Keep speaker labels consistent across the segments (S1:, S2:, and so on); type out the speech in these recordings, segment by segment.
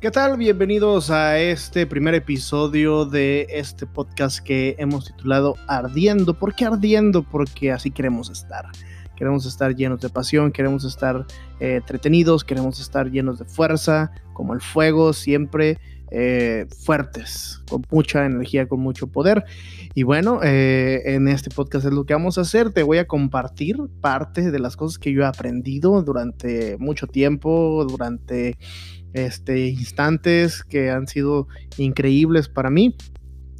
S1: ¿Qué tal? Bienvenidos a este primer episodio de este podcast que hemos titulado Ardiendo. ¿Por qué ardiendo? Porque así queremos estar. Queremos estar llenos de pasión, queremos estar eh, entretenidos, queremos estar llenos de fuerza, como el fuego, siempre eh, fuertes, con mucha energía, con mucho poder. Y bueno, eh, en este podcast es lo que vamos a hacer. Te voy a compartir parte de las cosas que yo he aprendido durante mucho tiempo, durante este, instantes que han sido increíbles para mí.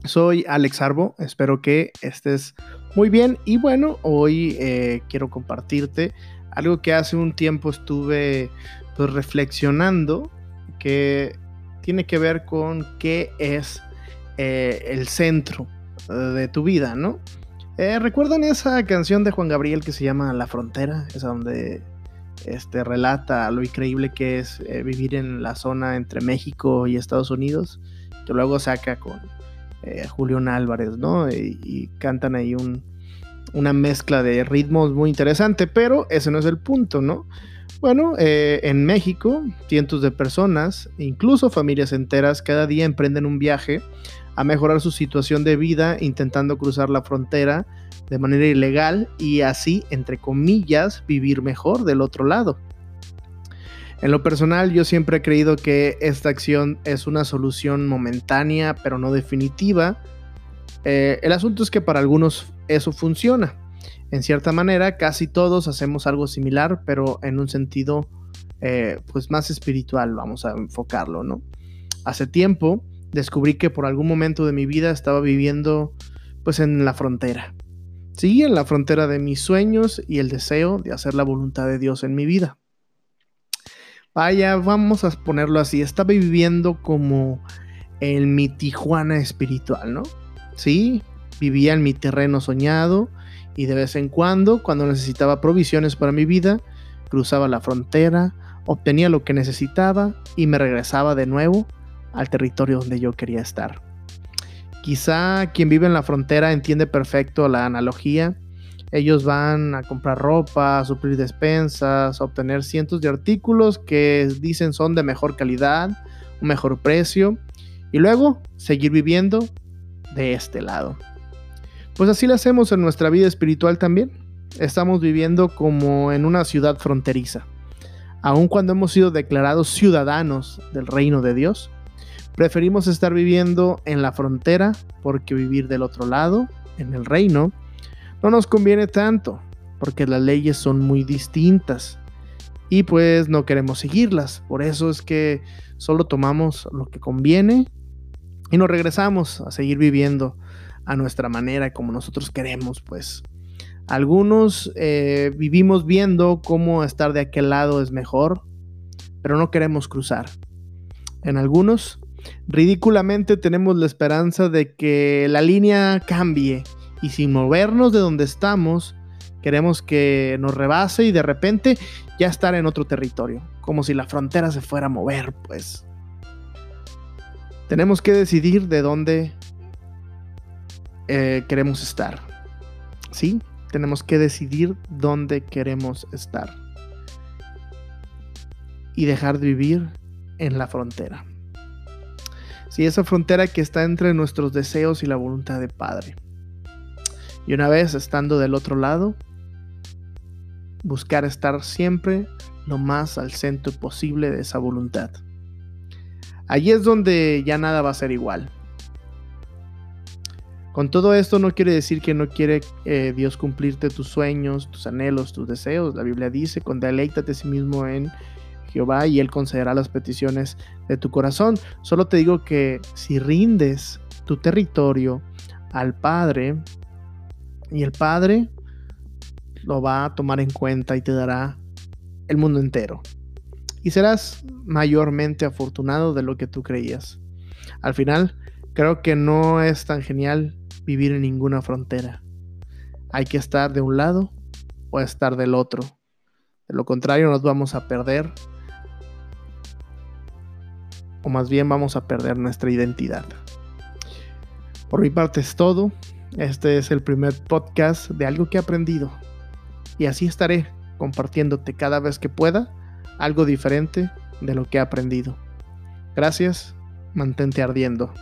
S1: Soy Alex Arbo, espero que estés muy bien y bueno, hoy eh, quiero compartirte algo que hace un tiempo estuve pues, reflexionando que tiene que ver con qué es eh, el centro eh, de tu vida, ¿no? ¿Recuerdan esa canción de Juan Gabriel que se llama La Frontera? Esa donde este, relata lo increíble que es eh, vivir en la zona entre México y Estados Unidos, que luego saca con eh, Julián Álvarez, ¿no? Y, cantan ahí una mezcla de ritmos muy interesante, pero ese no es el punto, ¿no? Bueno, eh, en México, cientos de personas, incluso familias enteras, cada día emprenden un viaje a mejorar su situación de vida intentando cruzar la frontera de manera ilegal y así, entre comillas, vivir mejor del otro lado. En lo personal, yo siempre he creído que esta acción es una solución momentánea, pero no definitiva. Eh, el asunto es que para algunos eso funciona. En cierta manera, casi todos hacemos algo similar, pero en un sentido eh, pues más espiritual, vamos a enfocarlo, ¿no? Hace tiempo descubrí que por algún momento de mi vida estaba viviendo pues en la frontera. Sí, en la frontera de mis sueños y el deseo de hacer la voluntad de Dios en mi vida. Vaya, vamos a ponerlo así, estaba viviendo como en mi Tijuana espiritual, ¿no? Sí, vivía en mi terreno soñado y de vez en cuando, cuando necesitaba provisiones para mi vida, cruzaba la frontera, obtenía lo que necesitaba y me regresaba de nuevo al territorio donde yo quería estar. Quizá quien vive en la frontera entiende perfecto la analogía. Ellos van a comprar ropa, a suplir despensas, a obtener cientos de artículos que dicen son de mejor calidad, un mejor precio, y luego seguir viviendo de este lado. Pues así lo hacemos en nuestra vida espiritual también. Estamos viviendo como en una ciudad fronteriza. Aun cuando hemos sido declarados ciudadanos del reino de Dios, Preferimos estar viviendo en la frontera porque vivir del otro lado, en el reino, no nos conviene tanto porque las leyes son muy distintas y pues no queremos seguirlas. Por eso es que solo tomamos lo que conviene y nos regresamos a seguir viviendo a nuestra manera como nosotros queremos pues. Algunos eh, vivimos viendo cómo estar de aquel lado es mejor, pero no queremos cruzar. En algunos Ridículamente tenemos la esperanza de que la línea cambie y sin movernos de donde estamos, queremos que nos rebase y de repente ya estar en otro territorio, como si la frontera se fuera a mover, pues. Tenemos que decidir de dónde eh, queremos estar. ¿Sí? Tenemos que decidir dónde queremos estar. Y dejar de vivir en la frontera. Si esa frontera que está entre nuestros deseos y la voluntad de Padre. Y una vez estando del otro lado, buscar estar siempre lo más al centro posible de esa voluntad. Allí es donde ya nada va a ser igual. Con todo esto no quiere decir que no quiere eh, Dios cumplirte tus sueños, tus anhelos, tus deseos. La Biblia dice, con deleítate a sí mismo en Jehová y Él concederá las peticiones de tu corazón. Solo te digo que si rindes tu territorio al Padre, y el Padre lo va a tomar en cuenta y te dará el mundo entero. Y serás mayormente afortunado de lo que tú creías. Al final, creo que no es tan genial vivir en ninguna frontera. Hay que estar de un lado o estar del otro. De lo contrario, nos vamos a perder o más bien vamos a perder nuestra identidad. Por mi parte es todo. Este es el primer podcast de algo que he aprendido. Y así estaré compartiéndote cada vez que pueda algo diferente de lo que he aprendido. Gracias, mantente ardiendo.